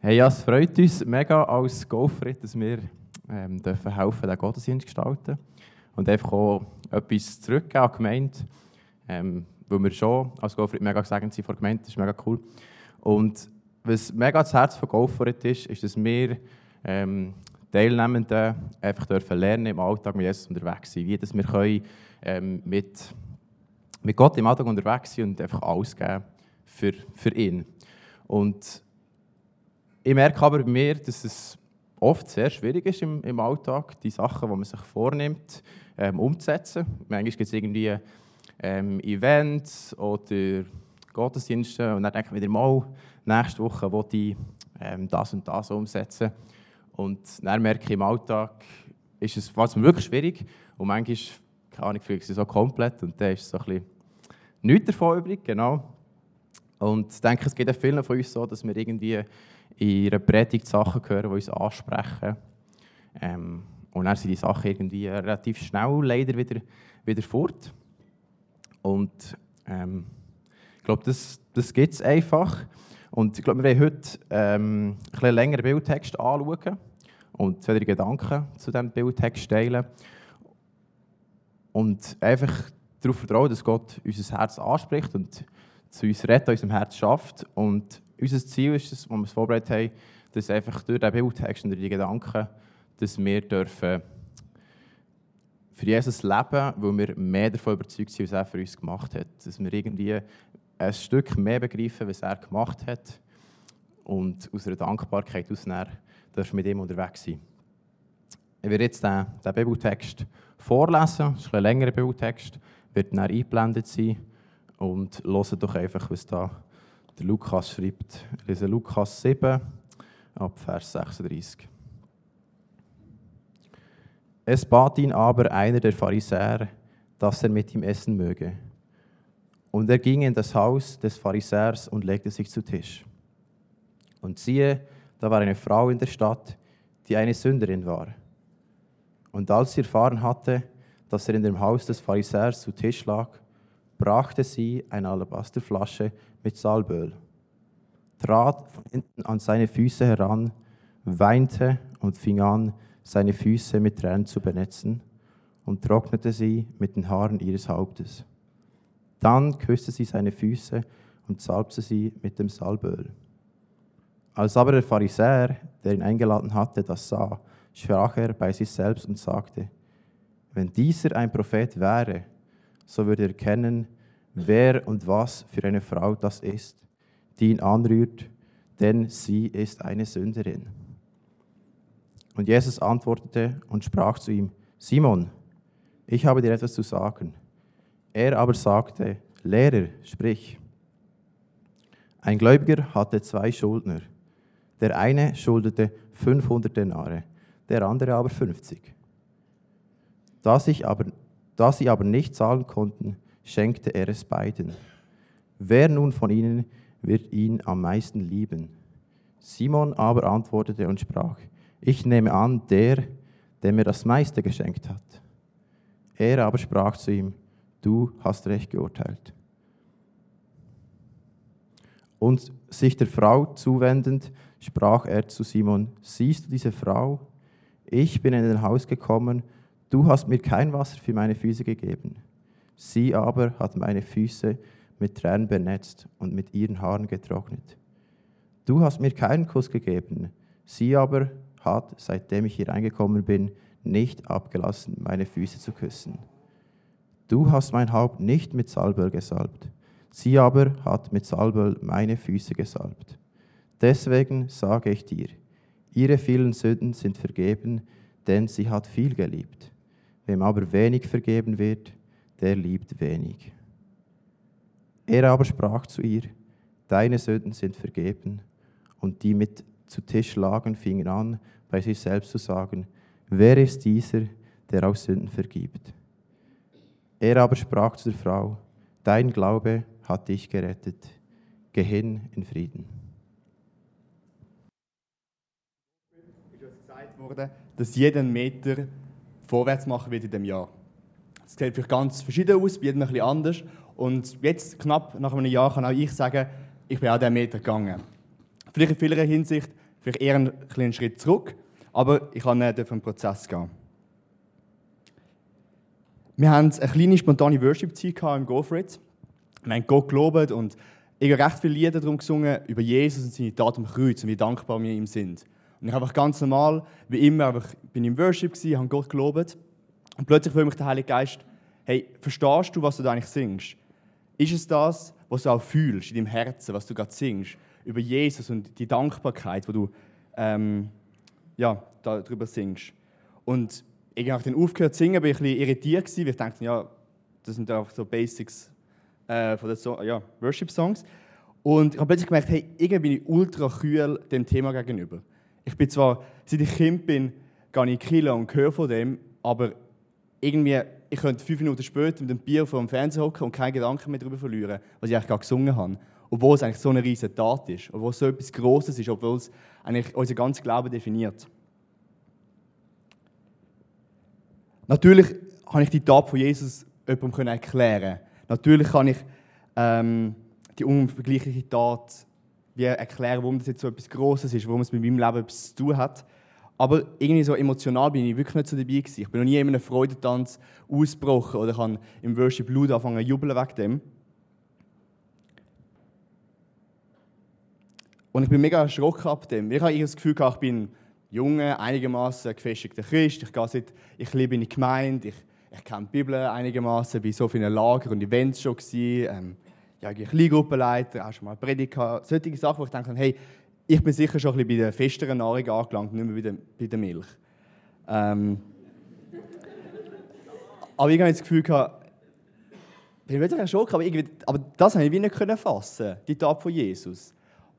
Hey, ja, es freut uns mega als Golfrit, dass wir ähm, dürfen helfen, den Gottesdienst gestalten und einfach auch etwas zurückgeben an die Gemeinde, ähm, weil wir schon als Golfrit mega gesegnet sind vor der Gemeinde, das ist mega cool. Und was mega das Herz von Golfrit ist, ist, dass wir ähm, Teilnehmenden einfach dürfen lernen im Alltag mit Jesus unterwegs sein, wie dass wir können, ähm, mit, mit Gott im Alltag unterwegs sein und einfach alles geben für, für ihn. Und ich merke aber bei mir, dass es oft sehr schwierig ist im, im Alltag, die Sachen, die man sich vornimmt, ähm, umzusetzen. Manchmal gibt es irgendwie ähm, Events oder Gottesdienste und dann denke ich wieder mal, nächste Woche will ich ähm, das und das umsetzen. Und dann merke ich, im Alltag ist es was wirklich schwierig und manchmal, keine Ahnung, fühle ich es so komplett und dann ist so ein bisschen nichts davon übrig, genau. Und ich denke, es geht auch vielen von uns so, dass wir irgendwie in einer Predigt Sachen hören, die uns ansprechen. Ähm, und dann sind die Sachen irgendwie relativ schnell leider wieder, wieder fort. Und ähm, ich glaube, das, das gibt es einfach. Und ich glaube, wir werden heute ähm, ein bisschen längeren Bildtext anschauen und zwei, drei Gedanken zu diesem Bildtext teilen. Und einfach darauf vertrauen, dass Gott unser Herz anspricht und zu uns redet, unserem Herz schafft. Und unser Ziel ist, es, was wir vorbereitet haben, dass einfach durch den Bildtext und durch die Gedanken, dass wir dürfen für Jesus leben, weil wir mehr davon überzeugt sind, was er für uns gemacht hat. Dass wir irgendwie ein Stück mehr begreifen, was er gemacht hat und aus einer Dankbarkeit aus dürfen mit ihm unterwegs sein. Ich werde jetzt den, den Bibeltext vorlesen, das ist ein längerer Bibeltext, wird dann eingeblendet sein und hören doch einfach, was da der Lukas schreibt. Lese Lukas 7 ab Vers 36. Es bat ihn aber einer der Pharisäer, dass er mit ihm essen möge. Und er ging in das Haus des Pharisäers und legte sich zu Tisch. Und siehe, da war eine Frau in der Stadt, die eine Sünderin war. Und als sie erfahren hatte, dass er in dem Haus des Pharisäers zu Tisch lag, brachte sie eine Alabasterflasche mit Salböl, trat von hinten an seine Füße heran, weinte und fing an, seine Füße mit Tränen zu benetzen und trocknete sie mit den Haaren ihres Hauptes. Dann küsste sie seine Füße und salbte sie mit dem Salböl. Als aber der Pharisäer, der ihn eingeladen hatte, das sah, sprach er bei sich selbst und sagte, wenn dieser ein Prophet wäre, so würde er kennen, wer und was für eine Frau das ist, die ihn anrührt, denn sie ist eine Sünderin. Und Jesus antwortete und sprach zu ihm, Simon, ich habe dir etwas zu sagen. Er aber sagte, Lehrer, sprich. Ein Gläubiger hatte zwei Schuldner. Der eine schuldete 500 Denare, der andere aber 50. Da, sich aber, da sie aber nicht zahlen konnten, schenkte er es beiden. Wer nun von ihnen wird ihn am meisten lieben? Simon aber antwortete und sprach, ich nehme an, der, der mir das meiste geschenkt hat. Er aber sprach zu ihm, du hast recht geurteilt. Und sich der Frau zuwendend, sprach er zu Simon, siehst du diese Frau? Ich bin in dein Haus gekommen, du hast mir kein Wasser für meine Füße gegeben. Sie aber hat meine Füße mit Tränen benetzt und mit ihren Haaren getrocknet. Du hast mir keinen Kuss gegeben, sie aber hat, seitdem ich hier reingekommen bin, nicht abgelassen, meine Füße zu küssen. Du hast mein Haupt nicht mit Salböl gesalbt, sie aber hat mit Salböl meine Füße gesalbt. Deswegen sage ich dir, ihre vielen Sünden sind vergeben, denn sie hat viel geliebt. Wem aber wenig vergeben wird, der liebt wenig. Er aber sprach zu ihr, deine Sünden sind vergeben. Und die mit zu Tisch lagen, fingen an, bei sich selbst zu sagen, wer ist dieser, der auch Sünden vergibt? Er aber sprach zu der Frau, dein Glaube hat dich gerettet. Geh hin in Frieden. Ist gesagt worden, dass jeder Meter vorwärts machen wird in dem Jahr. Es sieht vielleicht ganz verschieden aus, bei jedem bisschen anders. Und jetzt, knapp nach einem Jahr, kann auch ich sagen, ich bin auch diesen Meter gegangen. Vielleicht in vieler Hinsicht Vielleicht eher einen kleinen Schritt zurück, aber ich kann nicht auf den Prozess gehen. Wir haben eine kleine spontane Worship-Zeit im Go For It. Wir haben Gott gelobt und ich habe recht viele Lieder darum gesungen, über Jesus und seine Tat am Kreuz und wie dankbar wir ihm sind. Und ich habe einfach ganz normal, wie immer, einfach, bin im Worship gewesen, habe Gott gelobt. Und plötzlich fühlt mich der Heilige Geist, hey, verstehst du, was du da eigentlich singst? Ist es das, was du auch fühlst in deinem Herzen, was du gerade singst? Über Jesus und die Dankbarkeit, wo du ähm, ja, darüber singst. Und ich habe dann aufgehört zu singen, bin ich ein bisschen irritiert gewesen, weil ich dachte, ja, das sind einfach so Basics äh, von den so ja, Worship-Songs. Und ich habe plötzlich gemerkt, hey, irgendwie bin ich ultra kühl dem Thema gegenüber. Ich bin zwar, seit ich Kind bin, gehe ich in und höre von dem, aber irgendwie, ich könnte fünf Minuten später mit dem Bier vor dem Fernseher hocken und keine Gedanken mehr darüber verlieren, was ich eigentlich gerade gesungen habe. Obwohl es eigentlich so eine riesige Tat ist, obwohl es so etwas Grosses ist, obwohl es eigentlich unser ganzes Glauben definiert. Natürlich kann ich die Tat von Jesus jemandem erklären. Natürlich kann ich ähm, die unvergleichliche Tat wie erklären, warum das jetzt so etwas Grosses ist, warum es mit meinem Leben etwas zu tun hat. Aber irgendwie so emotional bin ich wirklich nicht so dabei gewesen. Ich bin noch nie in einem Freudentanz ausgebrochen oder kann im Worship Blut anfangen zu jubeln wegen dem. Und ich bin mega erschrocken ab dem. Ich habe das Gefühl, ich bin junger, einigermaßen gefestigter Christ. Ich gehe seit, ich lebe in der Gemeinde, ich, ich kenne die Bibel einigermaßen, bin so vielen Lager und Events schon gewesen. Ähm, ja, ich Kleingruppenleiter, auch schon mal Prediger, solche Sachen, wo ich denke, hey, ich bin sicher schon ein bisschen bei der festeren Nahrung angelangt, nicht mehr bei der, bei der Milch. Ähm, aber ich habe das Gefühl gehabt, ich bin wirklich erschrocken, aber, aber das habe ich nicht fassen, die Tat von Jesus.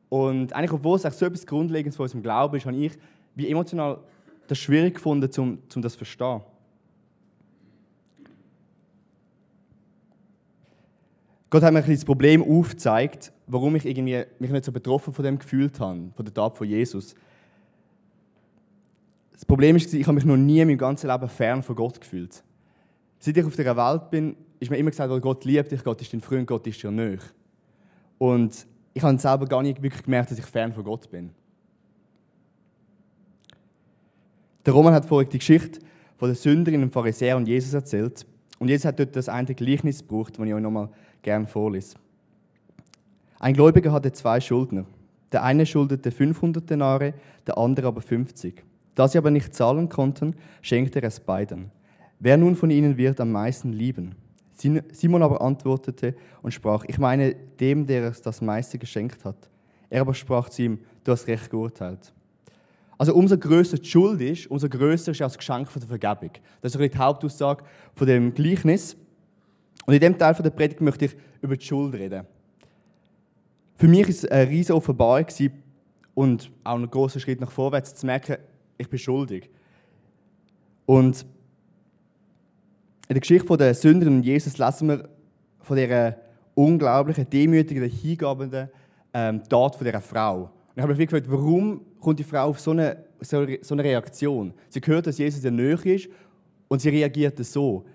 Und eigentlich, obwohl es so etwas Grundlegendes von unserem Glauben ist, habe ich wie emotional das schwierig gefunden, um, um das zu verstehen. Gott hat mir ein das Problem aufgezeigt, warum ich irgendwie mich nicht so betroffen von dem gefühlt habe, von der Tat von Jesus. Das Problem ist, ich habe mich noch nie in meinem ganzen Leben fern von Gott gefühlt. Seit ich auf dieser Welt bin, ist mir immer gesagt, Gott liebt dich, Gott ist dein Freund, Gott ist dir nahe. Und ich habe selber gar nicht wirklich gemerkt, dass ich fern von Gott bin. Der Roman hat vorhin die Geschichte von der Sünderin, dem Pharisäer und Jesus erzählt. Und Jesus hat dort das eine Gleichnis gebraucht, das ich euch nochmal gerne vorlese. Ein Gläubiger hatte zwei Schuldner. Der eine schuldete 500 Denare, der andere aber 50. Da sie aber nicht zahlen konnten, schenkte er es beiden. Wer nun von ihnen wird am meisten lieben? Simon aber antwortete und sprach, ich meine dem, der es das meiste geschenkt hat. Er aber sprach zu ihm, du hast recht geurteilt. Also umso größer die Schuld ist, umso größer ist auch das Geschenk von der Vergebung. Das ist die Hauptaussage von dem Gleichnis. Und in dem Teil der Predigt möchte ich über die Schuld reden. Für mich war es eine riesige Offenbarung und auch ein großer Schritt nach vorwärts zu merken, ich bin schuldig. Und in der Geschichte der Sünderin und Jesus lesen wir von dieser unglaublichen, demütigen, hingebenden ähm, Tat von dieser Frau. Und ich habe mich gefragt, warum kommt die Frau auf so eine, so eine Reaktion? Sie hört, dass Jesus der Nähe ist und sie reagiert so.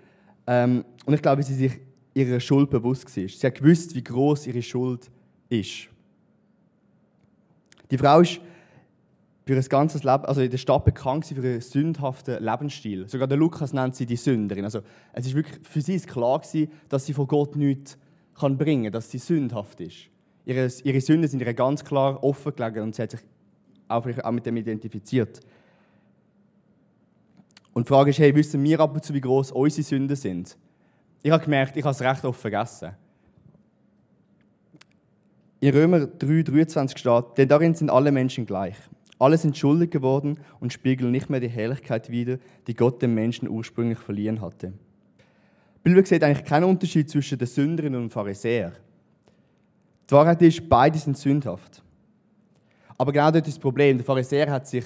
Ähm, und ich glaube, sie sich ihrer Schuld bewusst war. Sie hat gewusst, wie groß ihre Schuld ist. Die Frau ist für ein ganzes Leben, also in der Stadt bekannt für einen sündhaften Lebensstil. Sogar der Lukas nennt sie die Sünderin. Also es ist wirklich für sie ist klar gewesen, dass sie von Gott nichts kann bringen, dass sie sündhaft ist. Ihre, ihre Sünden sind ihr ganz klar offengelegt und sie hat sich auch, auch mit dem identifiziert. Und die Frage ist, hey, wissen wir ab und zu, wie groß unsere Sünden sind? Ich habe gemerkt, ich habe es recht oft vergessen. In Römer 3, 23 steht, denn darin sind alle Menschen gleich. Alle sind schuldig geworden und spiegeln nicht mehr die Herrlichkeit wider, die Gott dem Menschen ursprünglich verliehen hatte. Die Bibel sieht eigentlich keinen Unterschied zwischen den Sünderinnen und dem Pharisäer. Die Wahrheit ist, beide sind sündhaft. Aber genau dort ist das Problem. Der Pharisäer hat sich,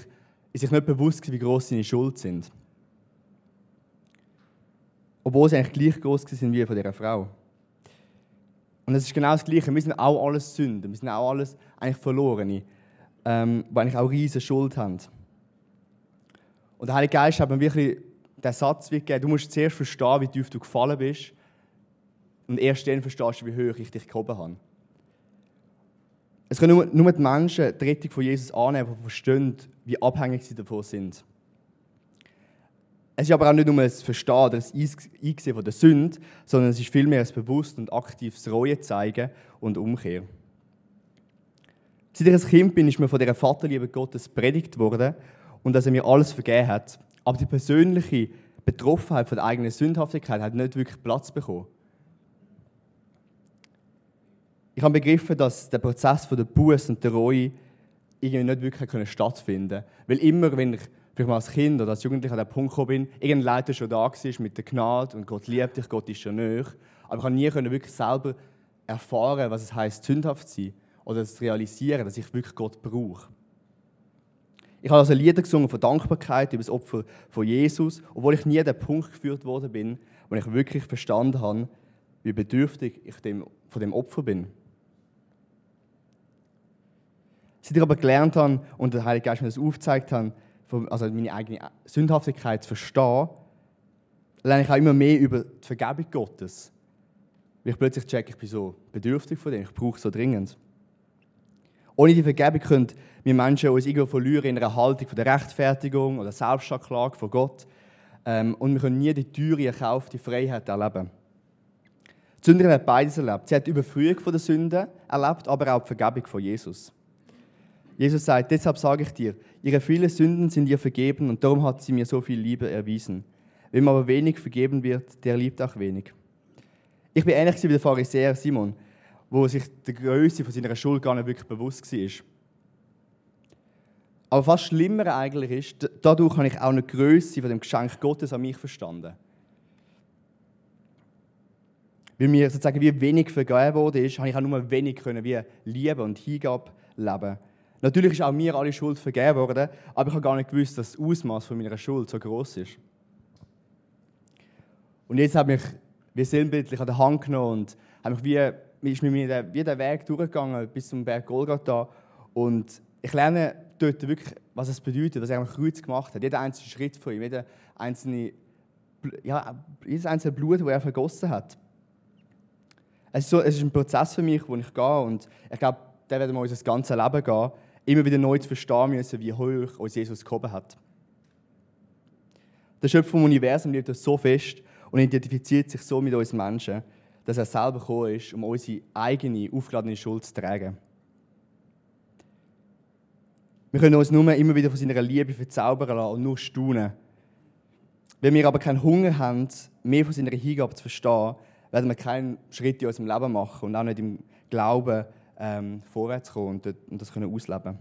ist sich nicht bewusst, wie groß seine Schuld sind obwohl sie eigentlich gleich groß sind wie von dieser Frau. Und es ist genau das Gleiche. Wir sind auch alles Sünden. Wir sind auch alles eigentlich Verlorene, ähm, die eigentlich auch riesige Schuld haben. Und der Heilige Geist hat mir wirklich den Satz gegeben, du musst zuerst verstehen, wie tief du gefallen bist. Und erst dann verstehst du, wie hoch ich dich gehoben habe. Es können nur, nur die Menschen die Rettung von Jesus annehmen, die verstehen, wie abhängig sie davon sind. Es ist aber auch nicht nur ein Verstehen oder ein Einsehen von der Sünde, sondern es ist vielmehr ein bewusst und aktives Reue zeigen und Umkehr. Seit ich ein Kind bin, ist mir von dieser Vaterliebe Gottes predigt worden und dass er mir alles vergeben hat. Aber die persönliche Betroffenheit von der eigenen Sündhaftigkeit hat nicht wirklich Platz bekommen. Ich habe begriffen, dass der Prozess von der Buße und der Reue irgendwie nicht wirklich stattfinden konnte. Weil immer, wenn ich vielleicht mal als Kind oder als Jugendlicher an den Punkt gekommen bin, irgendein Leiter schon da war mit der Gnade und Gott liebt dich, Gott ist schon näher. Aber ich konnte nie wirklich selber erfahren, was es heißt, sündhaft zu sein oder zu realisieren, dass ich wirklich Gott brauche. Ich habe also Lieder gesungen von Dankbarkeit über das Opfer von Jesus, obwohl ich nie an den Punkt geführt worden bin, wo ich wirklich verstanden habe, wie bedürftig ich dem, von dem Opfer bin. Seit ich aber gelernt habe und der Heilige Geist mir das aufgezeigt hat, also meine eigene Sündhaftigkeit zu verstehen, lerne ich auch immer mehr über die Vergebung Gottes. Weil ich plötzlich checke, ich bin so bedürftig von dem, ich brauche es so dringend. Ohne die Vergebung können wir Menschen uns irgendwo verlieren in einer Haltung von der Rechtfertigung oder Selbstanklage von Gott. Ähm, und wir können nie die teure, erkaufte Freiheit erleben. Die Sünderin hat beides erlebt. Sie hat die Überführung von der Sünde erlebt, aber auch die Vergebung von Jesus. Jesus sagt, deshalb sage ich dir, ihre vielen Sünden sind ihr vergeben und darum hat sie mir so viel Liebe erwiesen. Wem aber wenig vergeben wird, der liebt auch wenig. Ich bin ähnlich wie der Pharisäer Simon, wo sich der Größe von seiner Schuld gar nicht wirklich bewusst war. Aber fast schlimmer eigentlich ist, dadurch habe ich auch eine Größe von dem Geschenk Gottes an mich verstanden. Weil mir sozusagen wie wenig vergeben wurde, ist, habe ich auch nur wenig können, wie Liebe und Hingabe leben. Natürlich ist auch mir alle Schuld vergeben worden, aber ich habe gar nicht gewusst, dass das Ausmaß von meiner Schuld so groß ist. Und jetzt habe ich mich wie sinnbildlich an der Hand genommen und habe mich wie, ist mir wie den Weg durchgegangen bis zum Berg Golgatha. Und ich lerne dort wirklich, was es bedeutet, was er am Kreuz gemacht hat. Jeder einzelne Schritt von ihm, jeder einzelne, ja, jedes einzelne Blut, das er vergossen hat. Es ist, so, es ist ein Prozess für mich, wo ich gehe und ich glaube, der werden wir unser ganzes Leben gehen immer wieder neu zu verstehen müssen, wie hoch uns Jesus gehoben hat. Der Schöpfer vom Universum liebt uns so fest und identifiziert sich so mit uns Menschen, dass er selber gekommen ist, um unsere eigene, aufgeladene Schuld zu tragen. Wir können uns nur immer wieder von seiner Liebe verzaubern lassen und nur staunen. Wenn wir aber keinen Hunger haben, mehr von seiner Hingabe zu verstehen, werden wir keinen Schritt in unserem Leben machen und auch nicht im Glauben ähm, vorwärts kommen und, und das können ausleben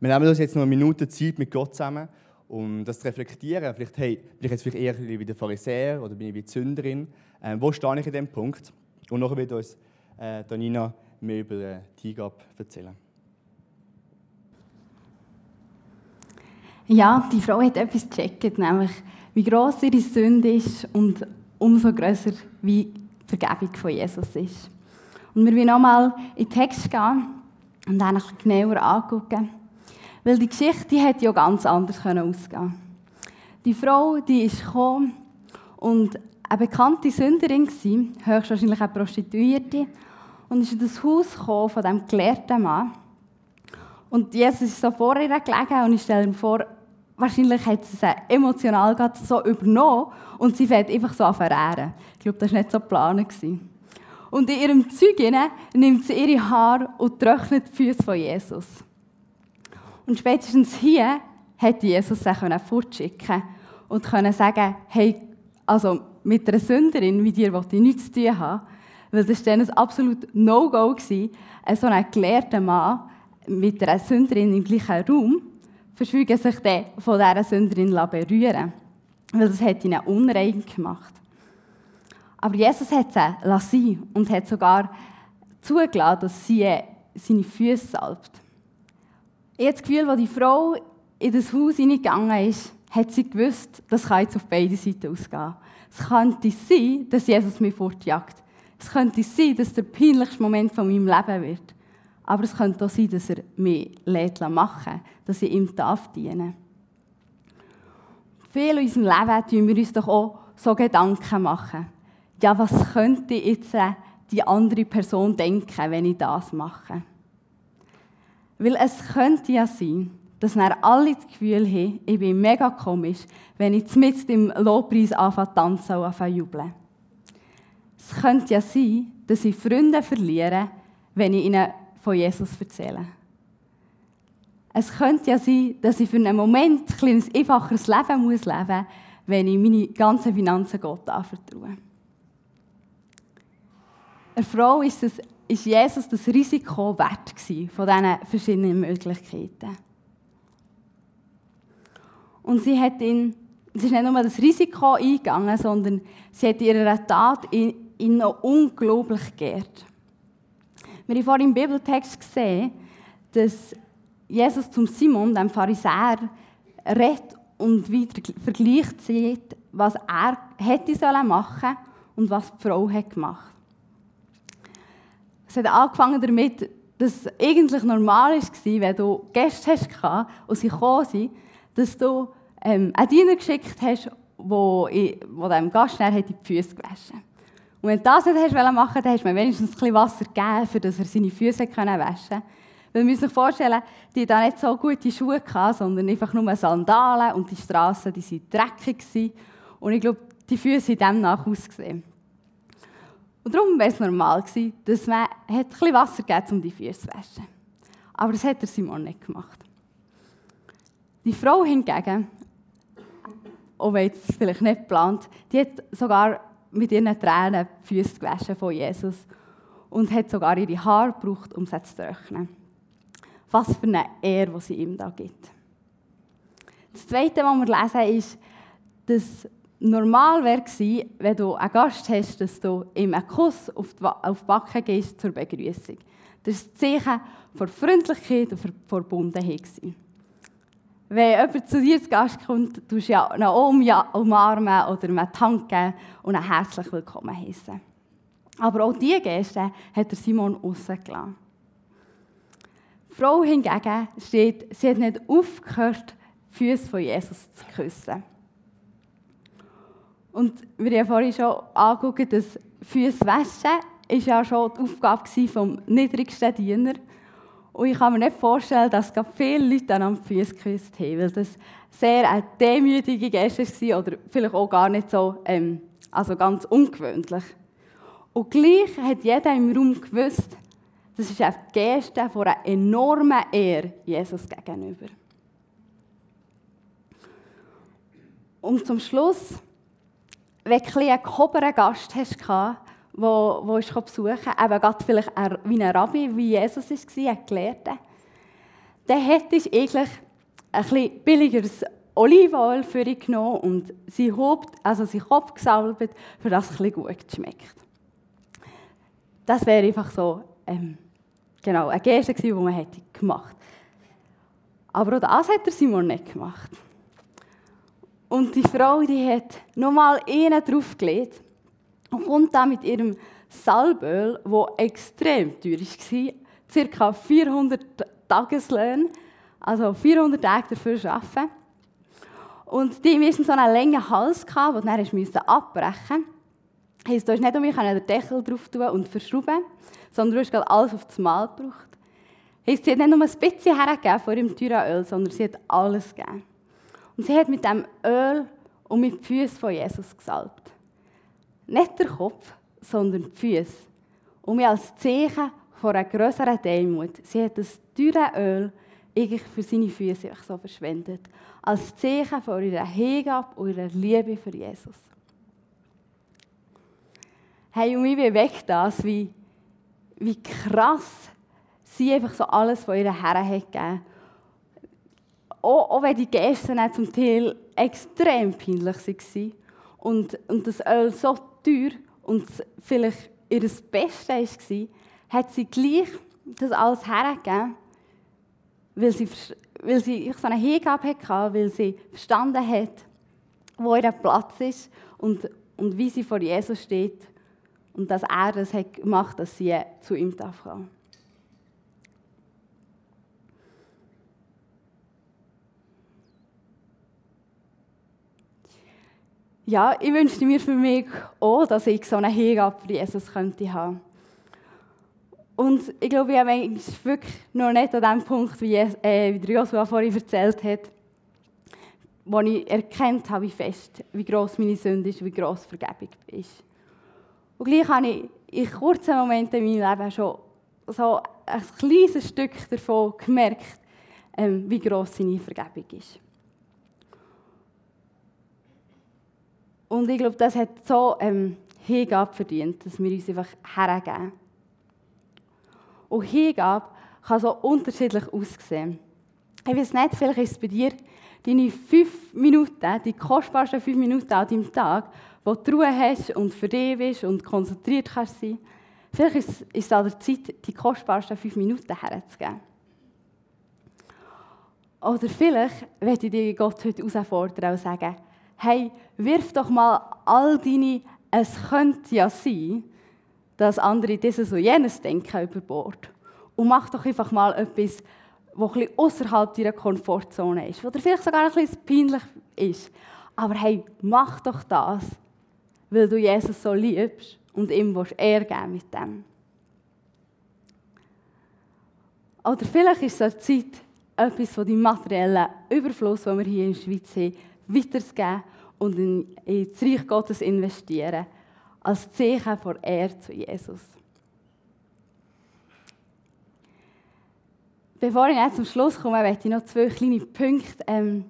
Wir nehmen uns jetzt noch eine Minute Zeit mit Gott zusammen, um das zu reflektieren. Vielleicht hey, bin ich jetzt vielleicht eher wie der Pharisäer oder bin ich wie die Sünderin. Ähm, wo stehe ich in diesem Punkt? Und nachher wird uns äh, Danina mehr über die Hingabe erzählen. Ja, die Frau hat etwas gecheckt, nämlich wie gross ihre Sünde ist und umso grösser wie die Vergebung von Jesus ist. Und wir wollen nochmal in den Text gehen und dann genauer angucken. Weil die Geschichte die hätte ja ganz anders ausgehen Die Frau, die ist gekommen und eine bekannte Sünderin war, höchstwahrscheinlich eine Prostituierte, und ist in das Haus gekommen von diesem gelehrten Mann. Und Jesus ist so vor ihr gelegen und ich stelle mir vor, wahrscheinlich hat sie es emotional so übernommen und sie fängt einfach so an verehren. Ich glaube, das war nicht so geplant. Und in ihrem Zeug nimmt sie ihre Haare und trocknet die Füße von Jesus. Und spätestens hier hätte Jesus sich fortschicken und können sagen, hey, also mit einer Sünderin wie dir wollte ich nichts zu tun haben, weil das war dann ein absolut No-Go, so ein gelehrter Mann mit einer Sünderin im gleichen Raum, verschwiegen sich dann von dieser Sünderin berühren weil das hat ihn unrein gemacht. Aber Jesus hat sie lassen und hat sogar zugelassen, dass sie seine Füße salbt. Ich habe das Gefühl, als die Frau in das Haus hineingegangen ist, hat sie gewusst, das kann jetzt auf beide Seiten ausgehen. Es könnte sein, dass Jesus mich fortjagt. Es könnte sein, dass der peinlichste Moment von meinem Leben wird. Aber es könnte auch sein, dass er mich machen lässt, dass ich ihm darf dienen Viel in unserem Leben tun wir uns doch auch so Gedanken machen ja, was könnte jetzt die andere Person denken, wenn ich das mache. Weil es könnte ja sein, dass dann alle das Gefühl haben, ich bin mega komisch, wenn ich mit im Lobpreis anfange tanzen und anfange jubeln. Es könnte ja sein, dass ich Freunde verliere, wenn ich ihnen von Jesus erzähle. Es könnte ja sein, dass ich für einen Moment ein kleines einfacheres Leben leben muss, wenn ich meine ganzen Finanzen Gott anvertraue. Eine Frau ist, das, ist Jesus das Risiko wert gewesen, von diesen verschiedenen Möglichkeiten. Und sie hat ihn, sie ist nicht nur das Risiko eingegangen, sondern sie hat ihre Tat ihn, ihn noch unglaublich geehrt. Wir haben vorhin im Bibeltext gesehen, dass Jesus zum Simon, dem Pharisäer, redet und wieder vergleicht sieht, was er hätte sollen machen und was die Frau hat gemacht. Es hat angefangen damit, dass es eigentlich normal war, wenn du Gäste hast und sie gekommen sind, dass du ähm, einen Diener geschickt hast, wo, wo dem Gast hat die Füße gewaschen Und wenn du das nicht hast machen dann hast du mir wenigstens ein bisschen Wasser gegeben, damit er seine Füße waschen konnte. Weil wir müssen sich vorstellen, die hatten nicht so gute Schuhe, gehabt, sondern einfach nur Sandalen und die Straßen waren dreckig. Und ich glaube, die Füße haben demnach ausgesehen. Und darum wäre es normal gewesen, dass man bisschen Wasser gegeben um die Füße zu waschen. Aber das hat der Simon nicht gemacht. Die Frau hingegen, auch wenn es vielleicht nicht geplant, die hat sogar mit ihren Tränen die Füße von Jesus und hat sogar ihre Haare gebraucht, um sie zu trocknen. Was für eine Ehre, die sie ihm da gibt. Das Zweite, was wir lesen, ist, dass normal wäre wenn du einen Gast hast, dass du ihm einen Kuss auf die, auf die Backe gehst zur Begrüßung. Das ist das Zeichen von Freundlichkeit und Verbundenheit. Wenn jemand zu dir zu Gast kommt, tust du ja noch umarmen oder ihm geben und ihn herzlich willkommen heißen. Aber auch diese Geste hat Simon rausgelassen. Die Frau hingegen steht, sie hat nicht aufgehört, die Füße von Jesus zu küssen. Und wir haben vorhin schon angeschaut, dass Füße waschen ist ja schon die Aufgabe des niedrigsten Diener. Und ich kann mir nicht vorstellen, dass viele Leute an die Füße geküsst haben, weil das sehr eine demütige Geste war oder vielleicht auch gar nicht so, ähm, also ganz ungewöhnlich. Und gleich hat jeder im Raum gewusst, das ist eine Geste von einer enormen Ehre Jesus gegenüber. Und zum Schluss, wenn du einen gehobenen Gast hast, wo, wo ich besuchen eben gerade vielleicht wie ein Rabbi, wie Jesus war, ein Gelehrter, dann hättest du eigentlich ein bisschen billigeres Olivenöl für ihn genommen und sie Haupt, also sein Kopf gesalbt, für das es gut schmeckt. Das wäre einfach so ähm, Genau, eine Geste, die man hätte gemacht Aber auch das hat der Simon nicht gemacht. Und die Frau, die hat nochmal einen draufgelegt und kommt dann mit ihrem Salböl, das extrem teuer war, ca. 400 Tageslöhne, also 400 Tage dafür arbeiten. Und die hatten so einen langen Hals, den dann abbrechen musste. Heisst, du hast nicht mich den Deckel drauf tun und verschrauben, sondern du hast alles auf das Mal gebraucht. Heisst, sie hat nicht nur ein bisschen hergegeben vor dem teuren Öl, sondern sie hat alles gegeben. Und sie hat mit dem Öl und mit den Füßen von Jesus gesalbt. Nicht der Kopf, sondern die Füße. Und mir als Zeichen von einer größeren Demut. Sie hat das teure Öl für seine Füße so verschwendet. Als Zeichen von ihrer Hingabe und ihrer Liebe für Jesus. Hey, und mich bewegt das, wie, wie krass sie einfach so alles von ihr Herren hat gegeben. Auch, auch wenn die Gäste zum Teil extrem peinlich waren und, und das Öl so teuer und vielleicht ihr Bestes war, hat sie gleich das alles hergegeben, weil sie, weil sie so eine Hingabe hatte, weil sie verstanden hat, wo ihr Platz ist und, und wie sie vor Jesus steht und dass er das hat gemacht dass sie zu ihm kommen darf. Ja, ich wünschte mir für mich auch, dass ich so eine Hingabe für Jesus könnte haben. Und ich glaube, ich bin wirklich noch nicht an dem Punkt, wie, äh, wie Joshua vorhin erzählt hat, wo ich erkannt habe, wie fest, wie gross meine Sünde ist, wie gross Vergebung ist. Und gleich habe ich in kurzen Momenten in meinem Leben schon so ein kleines Stück davon gemerkt, ähm, wie gross seine Vergebung ist. Und ich glaube, das hat so ähm, Hingabe verdient, dass wir uns einfach hergeben. Und Hingabe kann so unterschiedlich aussehen. Ich weiß nicht, vielleicht ist es bei dir deine fünf Minuten, die kostbarsten fünf Minuten an deinem Tag, wo du Ruhe hast und für dich bist und konzentriert kannst sein. Vielleicht ist, es an der Zeit, die kostbarsten fünf Minuten herzugeben. Oder vielleicht werde ich dir Gott heute herausfordern und sagen, hey, wirf doch mal all deine «Es könnte ja sein», dass andere dieses und jenes denken über Bord. Und mach doch einfach mal etwas, was ein außerhalb deiner Komfortzone ist, dir vielleicht sogar ein bisschen peinlich ist. Aber hey, mach doch das, weil du Jesus so liebst und ihm Ehr geben mit dem. Oder vielleicht ist es eine Zeit, etwas von dem materiellen Überfluss, den wir hier in der Schweiz haben, weiterzugeben und in, das Reich Gottes investieren, als Zeichen vor Ehr zu Jesus. Bevor ich jetzt zum Schluss komme, möchte ich noch zwei kleine Punkte ähm,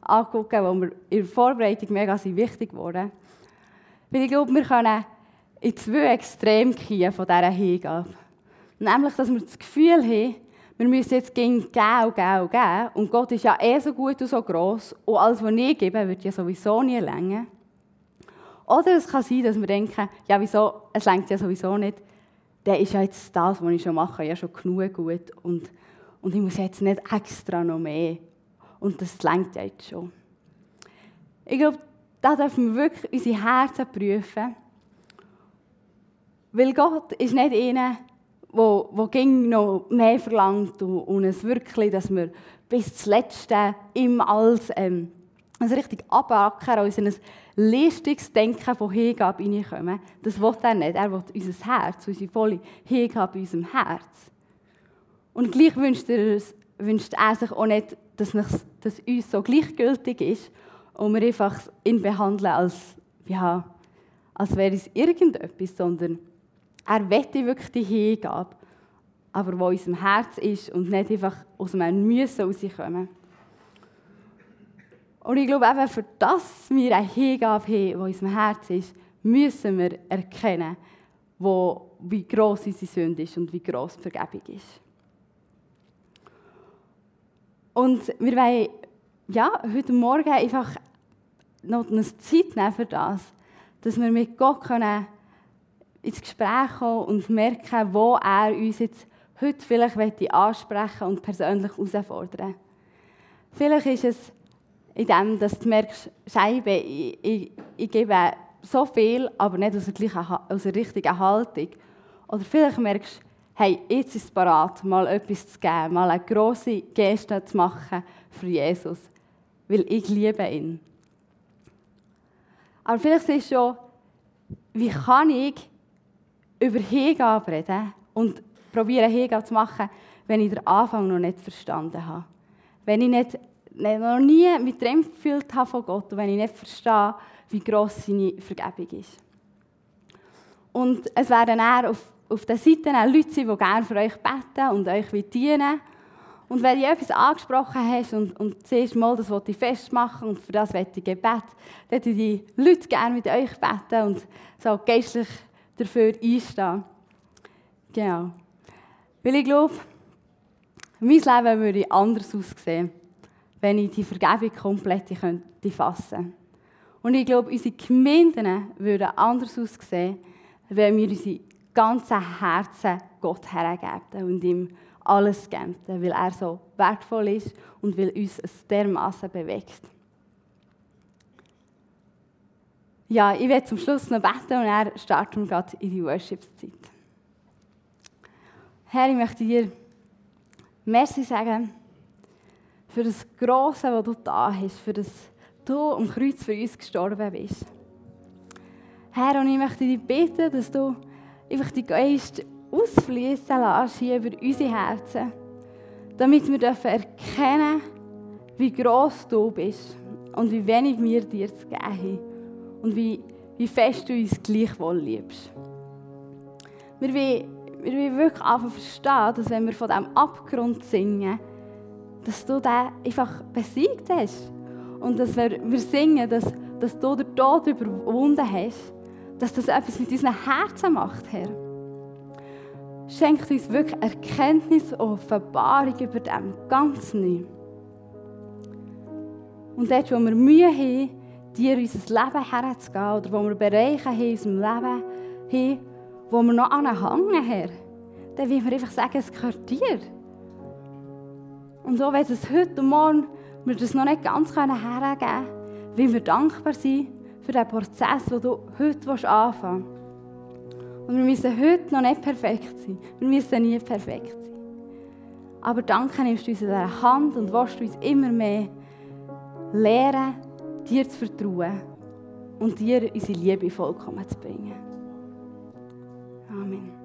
angucken, die mir in der Vorbereitung mega wichtig wurden. Weil ich glaube, wir können in zwei Extreme gehen von dieser Hingabe. Nämlich, dass wir das Gefühl haben, wir müssen jetzt gegen geben geben geben. Und Gott ist ja eh so gut und so gross. Und alles, was ich gebe, wird ja sowieso nie länger. Oder es kann sein, dass wir denken, ja, wieso, es längt ja sowieso nicht. Der ist ja jetzt das, was ich schon mache, ja schon genug gut. Und, und ich muss jetzt nicht extra noch mehr. Und das längt ja jetzt schon. Ich glaube, da dürfen wir wirklich unsere Herzen prüfen. Weil Gott ist nicht einer, wo, wo ging noch mehr verlangt und, und es wirklich, dass wir bis zum Letzten ihm als ähm, also richtig abackern in ein Leistungsdenken von Hingabe hineinkommen. Das will er nicht. Er will unser Herz, unsere volle Hingabe in unserem Herz. Und gleich wünscht er, wünscht er sich auch nicht, dass, dass uns so gleichgültig ist und wir einfach ihn behandeln, als, ja, als wäre es irgendetwas, sondern er wette wirklich die Hingabe, aber wo in unserem Herz ist und nicht einfach aus einem Müssen rauskommen. Und ich glaube, eben für das wir eine Hingabe haben, die in unserem Herz ist, müssen wir erkennen, wo, wie gross unsere Sünde ist und wie gross die Vergebung ist. Und wir wollen ja, heute Morgen einfach noch eine Zeit nehmen für das, dass wir mit Gott können ins Gespräch kommen und merken, wo er uns jetzt heute vielleicht ansprechen und persönlich herausfordern Vielleicht ist es in dem, dass du merkst, Scheibe, ich, ich, ich gebe so viel, aber nicht aus der, gleichen, aus der richtigen Haltung. Oder vielleicht merkst du, hey, jetzt ist es parat, mal etwas zu geben, mal eine grosse Geste zu machen für Jesus, weil ich liebe ihn. Aber vielleicht ist es schon, wie kann ich über Hingabe reden und probieren, Hingabe zu machen, wenn ich den Anfang noch nicht verstanden habe. Wenn ich nicht, noch nie mit dem gefühlt habe von Gott und wenn ich nicht verstehe, wie gross seine Vergebung ist. Und es werden auch auf, auf den Seiten auch Leute sein, die gerne für euch beten und euch dienen Und wenn du etwas angesprochen hast und, und siehst, mal, das will ich festmachen und für das will ich Gebet, dann die Leute gerne mit euch beten und so geistlich dafür einstehen. Genau. Weil ich glaube, mein Leben würde anders aussehen, wenn ich die Vergebung komplett könnte fassen Und ich glaube, unsere Gemeinden würden anders aussehen, wenn wir unsere ganzen Herzen Gott hergeben und ihm alles geben, weil er so wertvoll ist und weil uns es dermaßen bewegt. Ja, ich werde zum Schluss noch beten und dann starten wir gerade in die Worship-Zeit. Herr, ich möchte dir Merci sagen für das Grosse, was du da hast, für das du am Kreuz für uns gestorben bist. Herr, und ich möchte dich bitten, dass du einfach die Geist ausfließen lässt hier über unsere Herzen, damit wir dürfen erkennen, wie groß du bist und wie wenig wir dir zu geben haben und wie, wie fest du uns gleichwohl liebst. Wir wollen, wir wollen wirklich einfach verstehen, dass wenn wir von diesem Abgrund singen, dass du den einfach besiegt hast. Und dass wir, wir singen, dass, dass du den Tod überwunden hast, dass das etwas mit unseren Herzen macht, Herr. Schenkt uns wirklich Erkenntnis und Offenbarung über dem ganz neu. Und dort, wo wir Mühe haben, dir unser Leben herzugehen, oder wo wir Bereiche haben in unserem Leben haben, wo wir noch anhängen, Herr, dann will wir einfach sagen, es gehört dir. Und auch wenn es heute und morgen wir das noch nicht ganz hergeben können, will wir dankbar sein für den Prozess, den du heute anfangen willst. Und wir müssen heute noch nicht perfekt sein. Wir müssen nie perfekt sein. Aber danke nimmst du uns in dieser Hand und willst du uns immer mehr lehren, dir zu vertrauen und dir unsere Liebe vollkommen zu bringen. Amen.